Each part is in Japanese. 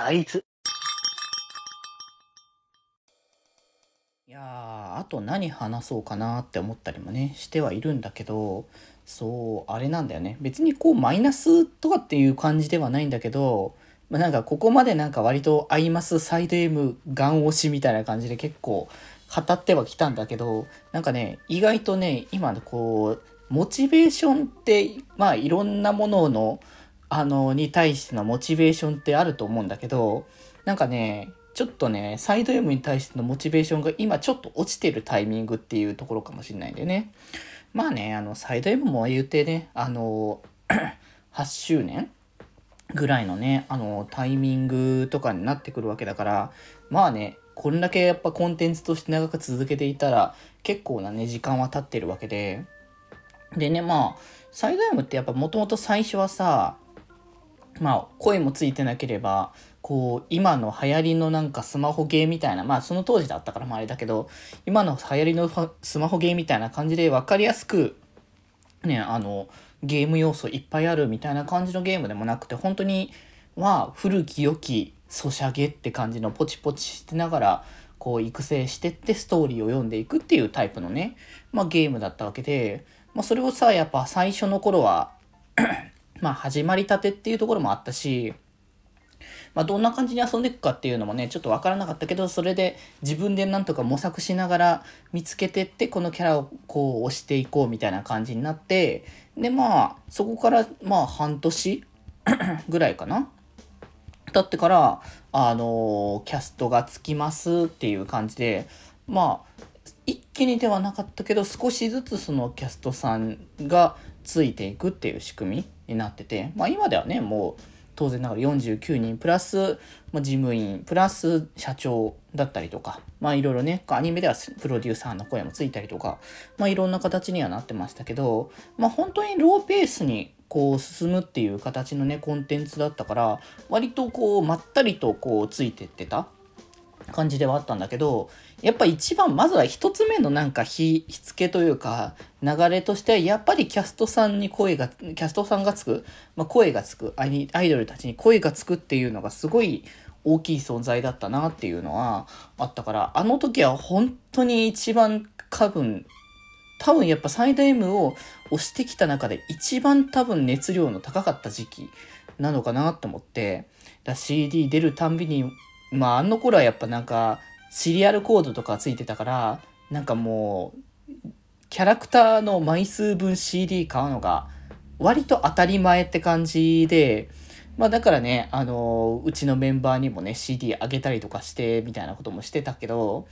大豆。いやあと何話そうかなって思ったりもねしてはいるんだけどそうあれなんだよね別にこうマイナスとかっていう感じではないんだけど、まあ、なんかここまでなんか割とアイマスサイド M ガン押しみたいな感じで結構語ってはきたんだけどなんかね意外とね今こうモチベーションってまあいろんなもののあのに対してのモチベーションってあると思うんだけどなんかねちょっとね、サイド M に対してのモチベーションが今ちょっと落ちてるタイミングっていうところかもしれないんでね。まあね、あの、サイド M も言うてね、あの、8周年ぐらいのね、あの、タイミングとかになってくるわけだから、まあね、こんだけやっぱコンテンツとして長く続けていたら、結構なね、時間は経ってるわけで、でね、まあ、サイド M ってやっぱもともと最初はさ、まあ、声もついてなければ、こう、今の流行りのなんかスマホゲーみたいな、まあその当時だったからまああれだけど、今の流行りのスマホゲーみたいな感じで分かりやすく、ね、あの、ゲーム要素いっぱいあるみたいな感じのゲームでもなくて、本当に、まあ、古き良きソシャゲって感じのポチポチしてながら、こう育成してってストーリーを読んでいくっていうタイプのね、まあゲームだったわけで、まあそれをさ、やっぱ最初の頃はまあ始まりたてっていうところもあったし、まあ、どんな感じに遊んでいくかっていうのもね、ちょっとわからなかったけど、それで自分でなんとか模索しながら見つけてって、このキャラをこう押していこうみたいな感じになって、で、まあ、そこからまあ半年 ぐらいかな経ってから、あのー、キャストがつきますっていう感じで、まあ、一気にではなかったけど、少しずつそのキャストさんがついていくっていう仕組みになってて、まあ今ではね、もう、当然ながら49人プラス、まあ、事務員プラス社長だったりとかまあいろいろねアニメではプロデューサーの声もついたりとかまあいろんな形にはなってましたけどまあ本当にローペースにこう進むっていう形のねコンテンツだったから割とこうまったりとこうついてってた。感じではあったんだけどやっぱ一番まずは一つ目のなんか火付けというか流れとしてはやっぱりキャストさんに声がキャストさんがつく、まあ、声がつくアイドルたちに声がつくっていうのがすごい大きい存在だったなっていうのはあったからあの時は本当に一番多分多分やっぱサイド M を押してきた中で一番多分熱量の高かった時期なのかなと思ってだ CD 出るたんびにまああの頃はやっぱなんかシリアルコードとかついてたから、なんかもう、キャラクターの枚数分 CD 買うのが割と当たり前って感じで、まあだからね、あの、うちのメンバーにもね、CD あげたりとかして、みたいなこともしてたけど、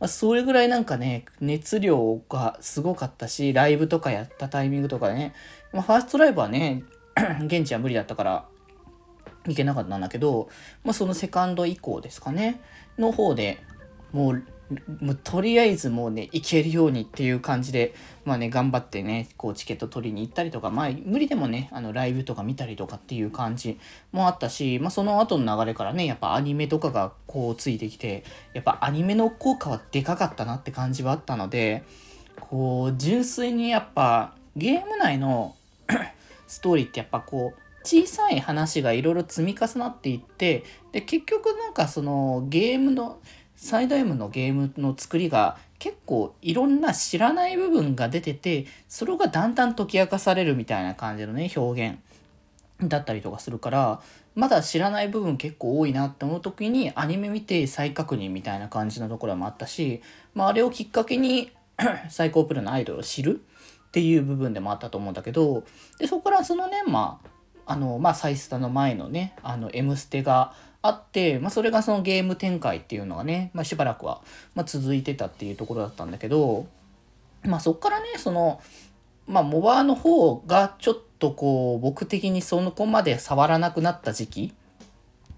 まあそれぐらいなんかね、熱量がすごかったし、ライブとかやったタイミングとかね、まあファーストライブはね、現地は無理だったから、行けなかったんだけど、まあそのセカンド以降ですかね、の方で、もう、もうとりあえずもうね、行けるようにっていう感じで、まあね、頑張ってね、こうチケット取りに行ったりとか、まあ無理でもね、あのライブとか見たりとかっていう感じもあったし、まあその後の流れからね、やっぱアニメとかがこうついてきて、やっぱアニメの効果はでかかったなって感じはあったので、こう、純粋にやっぱゲーム内の ストーリーってやっぱこう、小さい話がいろいろ積み重なっていって、で、結局なんかそのゲームの、サイド M のゲームの作りが結構いろんな知らない部分が出てて、それがだんだん解き明かされるみたいな感じのね、表現だったりとかするから、まだ知らない部分結構多いなって思う時にアニメ見て再確認みたいな感じのところもあったし、まああれをきっかけに 最高プロのアイドルを知るっていう部分でもあったと思うんだけど、で、そこからそのね、まあ、あの、まあ、サイスタの前のね、あの、M ステが、あって、まあ、それがそのゲーム展開っていうのがね、まあ、しばらくは、まあ続いてたっていうところだったんだけど、まあ、そっからね、その、まあ、モバーの方がちょっとこう、僕的にその子まで触らなくなった時期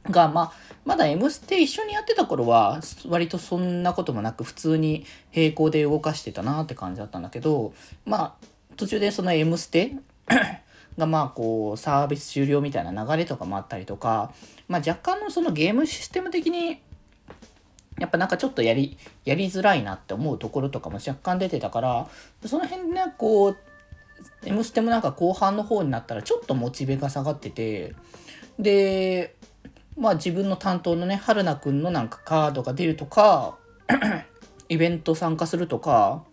が、まあ、まだ M ステ一緒にやってた頃は、割とそんなこともなく、普通に並行で動かしてたなって感じだったんだけど、まあ、途中でその M ステがまあこうサービス終了みたいな流れとかもあったりとか、まあ若干のそのゲームシステム的にやっぱなんかちょっとやり、やりづらいなって思うところとかも若干出てたから、その辺ね、こう、M ステもなんか後半の方になったらちょっとモチベが下がってて、で、まあ自分の担当のね、春菜くんのなんかカードが出るとか、イベント参加するとか、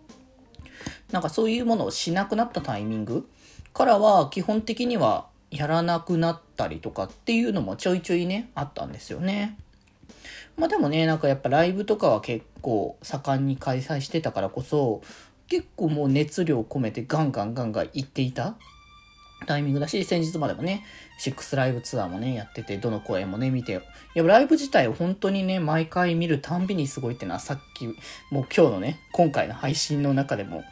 なんかそういうものをしなくなったタイミングからは基本的にはやらなくなったりとかっていうのもちょいちょいね、あったんですよね。まあでもね、なんかやっぱライブとかは結構盛んに開催してたからこそ、結構もう熱量込めてガンガンガンガン行っていたタイミングだし、先日までもね、6ライブツアーもね、やってて、どの公演もね、見て、いや、ライブ自体を本当にね、毎回見るたんびにすごいってのは、さっき、もう今日のね、今回の配信の中でも、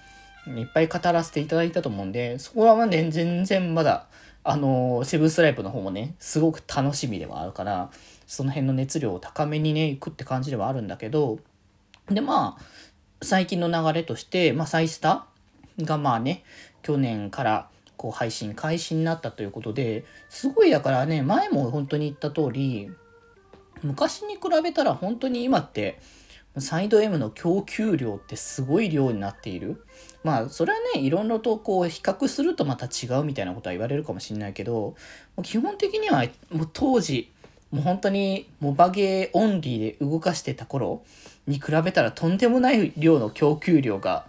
いっぱい語らせていただいたと思うんで、そこはまね、全然まだ、あのー、セブンスライブの方もね、すごく楽しみではあるから、その辺の熱量を高めにね、行くって感じではあるんだけど、で、まあ、最近の流れとして、まあ、サイスタがまあね、去年からこう配信開始になったということで、すごいだからね、前も本当に言った通り、昔に比べたら本当に今って、サイド M の供給量ってすごい量になっている。まあ、それはね、いろいろとこう比較するとまた違うみたいなことは言われるかもしれないけど、基本的にはもう当時、もう本当にモバゲーオンリーで動かしてた頃に比べたらとんでもない量の供給量が、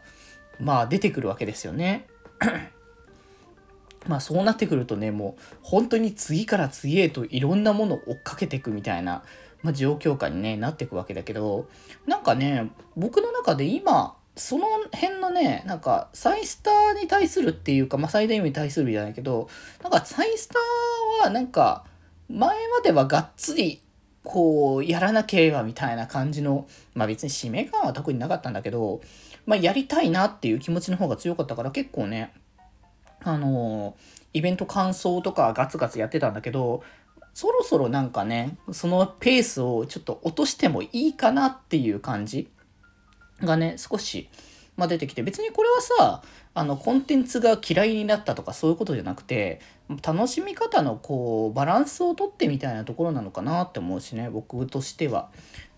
まあ出てくるわけですよね。まあそうなってくるとね、もう本当に次から次へといろんなものを追っかけていくみたいな、まあ、状況下に、ね、なっていくわけだけど、なんかね、僕の中で今、その辺のね、なんか、サイスターに対するっていうか、まあ、最大意味に対するじゃないけど、なんか、サイスターは、なんか、前まではがっつり、こう、やらなければみたいな感じの、まあ別に使命感は特になかったんだけど、まあやりたいなっていう気持ちの方が強かったから結構ね、あのイベント感想とかガツガツやってたんだけど、そろそろなんかね、そのペースをちょっと落としてもいいかなっていう感じがね、少し、まあ、出てきて、別にこれはさ、あの、コンテンツが嫌いになったとかそういうことじゃなくて、楽しみ方のこう、バランスをとってみたいなところなのかなって思うしね、僕としては。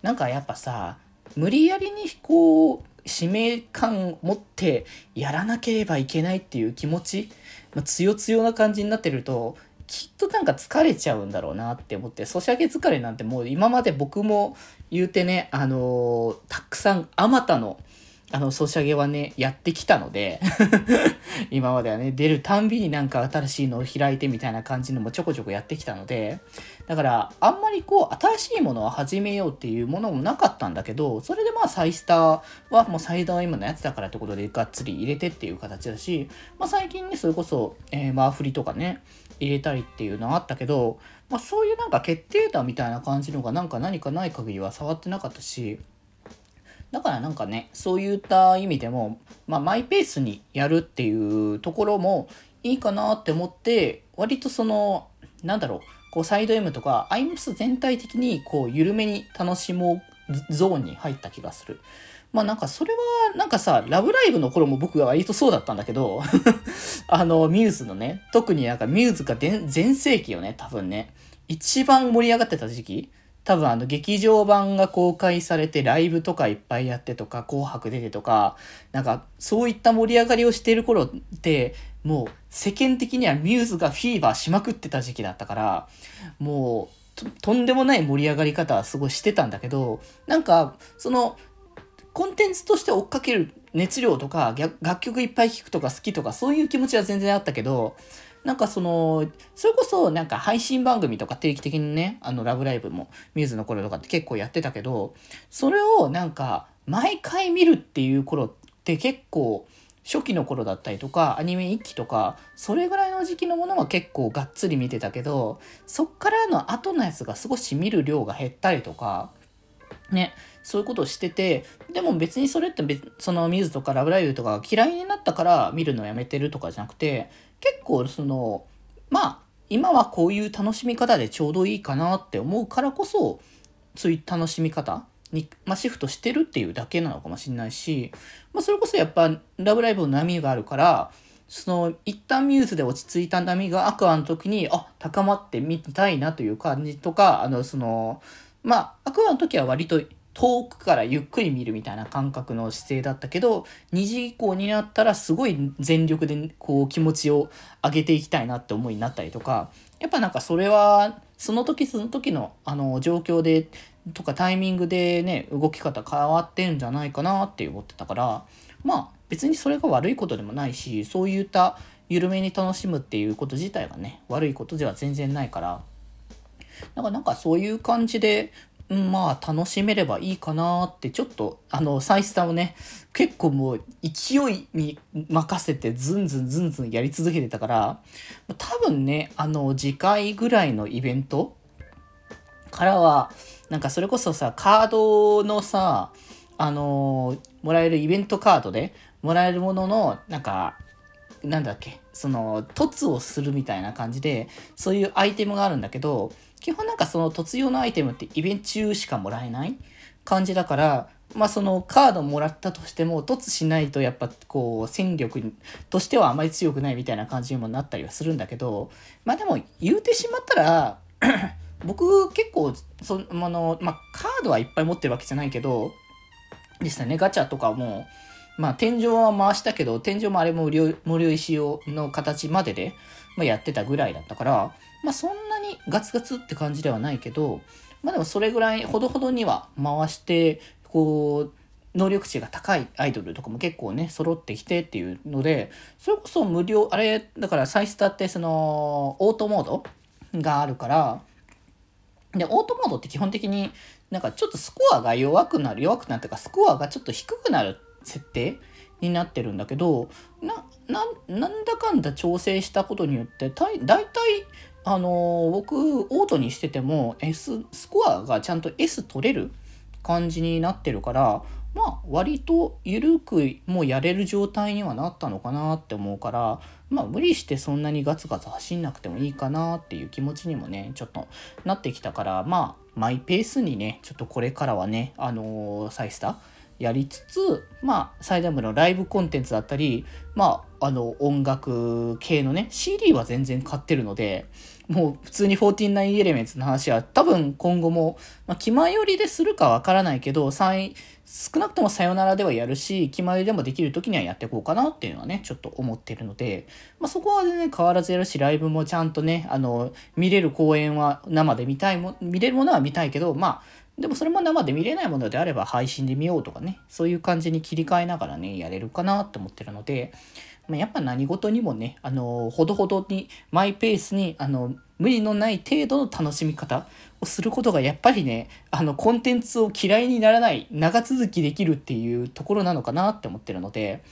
なんかやっぱさ、無理やりにこう、使命感を持ってやらなければいけないっていう気持ち、まあ、強強な感じになってると、きっとなんか疲れちゃうんだろうなって思って、ソシャゲ疲れなんてもう今まで僕も言うてね、あのー、たくさん、あまたの、あの、ソシャゲはね、やってきたので 今まではね、出るたんびになんか新しいのを開いてみたいな感じのもちょこちょこやってきたので、だから、あんまりこう、新しいものを始めようっていうものもなかったんだけど、それでまあ、サイスターはもうサイダー今のやつだからってことでがっつり入れてっていう形だし、まあ最近ね、それこそ、えー、マーフリとかね、入れたりっていうのはあったけど、まあそういうなんか決定打みたいな感じのがなんか何かない限りは触ってなかったし、だからなんかね、そういった意味でも、まあ、マイペースにやるっていうところもいいかなって思って、割とその、なんだろう、こうサイド M とか、アイムス全体的にこう緩めに楽しもうゾーンに入った気がする。まあなんかそれはなんかさ、ラブライブの頃も僕が割とそうだったんだけど あの、ミューズのね、特になんかミューズが全盛期よね、多分ね。一番盛り上がってた時期多分あの劇場版が公開されてライブとかいっぱいやってとか紅白出てとかなんかそういった盛り上がりをしている頃ってもう世間的にはミューズがフィーバーしまくってた時期だったからもうとんでもない盛り上がり方はすごいしてたんだけどなんかそのコンテンツとして追っかける熱量とか楽曲いっぱい聴くとか好きとかそういう気持ちは全然あったけどなんかその、それこそなんか配信番組とか定期的にね、あのラブライブもミューズの頃とかって結構やってたけど、それをなんか毎回見るっていう頃って結構初期の頃だったりとか、アニメ一期とか、それぐらいの時期のものは結構がっつり見てたけど、そっからの後のやつが少し見る量が減ったりとか、ね、そういうことをしてて、でも別にそれって、そのミューズとかラブライブとか嫌いになったから見るのやめてるとかじゃなくて、結構その、まあ、今はこういう楽しみ方でちょうどいいかなって思うからこそ、そういう楽しみ方に、まあ、シフトしてるっていうだけなのかもしれないし、まあ、それこそやっぱ、ラブライブの波があるから、その、一旦ミューズで落ち着いた波がアクアの時に、あ、高まってみたいなという感じとか、あの、その、まあ、アクアの時は割と遠くからゆっくり見るみたいな感覚の姿勢だったけど、2時以降になったらすごい全力でこう気持ちを上げていきたいなって思いになったりとか、やっぱなんかそれは、その時その時の、あの、状況で、とかタイミングでね、動き方変わってんじゃないかなって思ってたから、まあ別にそれが悪いことでもないし、そういった緩めに楽しむっていうこと自体がね、悪いことでは全然ないから、だかなんかそういう感じで、うん、まあ楽しめればいいかなってちょっとあのサイスタをね結構もう勢いに任せてズンズンズンズンやり続けてたから多分ねあの次回ぐらいのイベントからはなんかそれこそさカードのさあのもらえるイベントカードでもらえるもののなんかなんだっけその凸をするみたいな感じでそういうアイテムがあるんだけど基本なんかその突用のアイテムってイベント中しかもらえない感じだから、まあそのカードもらったとしても突しないとやっぱこう戦力としてはあまり強くないみたいな感じにもなったりはするんだけど、まあでも言うてしまったら 僕結構その、まあカードはいっぱい持ってるわけじゃないけど、でしたね、ガチャとかも、まあ天井は回したけど、天井もあれも無料無料石をの形までで、まあ、やってたぐらいだったから、まあそんなにガツガツって感じではないけど、まあでもそれぐらいほどほどには回して、こう、能力値が高いアイドルとかも結構ね、揃ってきてっていうので、それこそ無料、あれ、だからサイスタってその、オートモードがあるから、で、オートモードって基本的になんかちょっとスコアが弱くなる、弱くなっていうか、スコアがちょっと低くなる設定になってるんだけど、な、な、なんだかんだ調整したことによって、たい大体、あの、僕、オートにしてても、S、スコアがちゃんと S 取れる感じになってるから、まあ、割と緩くもうやれる状態にはなったのかなって思うから、まあ、無理してそんなにガツガツ走んなくてもいいかなっていう気持ちにもね、ちょっとなってきたから、まあ、マイペースにね、ちょっとこれからはね、あのー、サイスター、やりつつ、まあ、最大部のライブコンテンツだったり、まあ、あの、音楽系のね、CD は全然買ってるので、もう普通に49エレメンツの話は多分今後も、まあ、気前よりでするかわからないけど、少なくともさよならではやるし、気前でもできる時にはやっていこうかなっていうのはね、ちょっと思ってるので、まあ、そこはね、変わらずやるし、ライブもちゃんとね、あの、見れる公演は生で見たいも、見れるものは見たいけど、まあ、でもそれも生で見れないものであれば配信で見ようとかね、そういう感じに切り替えながらね、やれるかなって思ってるので、まあ、やっぱ何事にもね、あの、ほどほどに、マイペースに、あの、無理のない程度の楽しみ方をすることがやっぱりね、あの、コンテンツを嫌いにならない、長続きできるっていうところなのかなって思ってるので、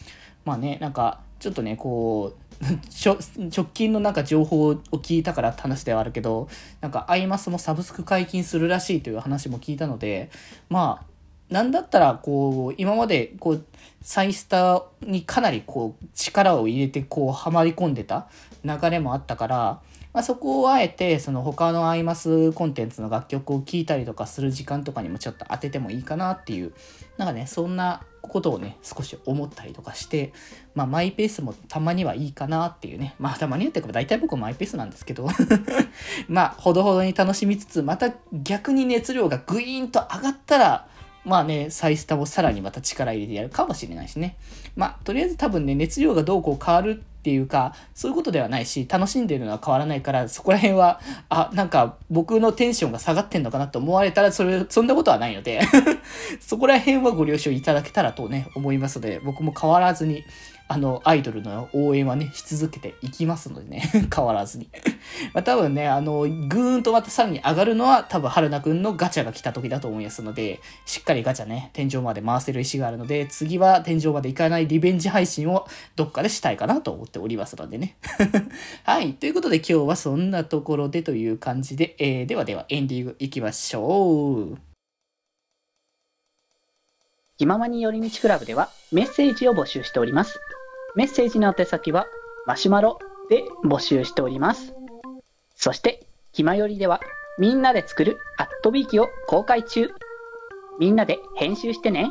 まあね、なんか、ちょっとね、こう、直近のなんか情報を聞いたからって話ではあるけど、なんかアイマスもサブスク解禁するらしいという話も聞いたので、まあ、なんだったら、こう、今まで、こう、サイスターにかなりこう、力を入れて、こう、はまり込んでた流れもあったから、まあ、そこをあえて、その他のアイマスコンテンツの楽曲を聴いたりとかする時間とかにもちょっと当ててもいいかなっていう、なんかね、そんなことをね、少し思ったりとかして、まあ、マイペースもたまにはいいかなっていうね。まあ、たまにはっていうか、大体僕マイペースなんですけどまあ、ほどほどに楽しみつつ、また逆に熱量がグイーンと上がったら、まあね、サイスタもさらにまた力入れてやるかもしれないしね。まあ、とりあえず多分ね、熱量がどうこう変わるっていうか、そういうことではないし、楽しんでるのは変わらないから、そこら辺は、あ、なんか僕のテンションが下がってんのかなと思われたら、それ、そんなことはないので そこら辺はご了承いただけたらとね、思いますので、僕も変わらずに、あの、アイドルの応援はね、し続けていきますのでね、変わらずに まあ多分ね、あの、ぐーんとまたさらに上がるのは、多分春菜くんのガチャが来た時だと思いますので、しっかりガチャね、天井まで回せる石があるので、次は天井まで行かないリベンジ配信をどっかでしたいかなと思っておりますのでね。はい。ということで今日はそんなところでという感じで、えー、ではではエンディング行きましょう。気ままに寄り道クラブではメッセージを募集しております。メッセージの宛先はマシュマロで募集しております。そして、ひまよりではみんなで作るアットビーキを公開中。みんなで編集してね。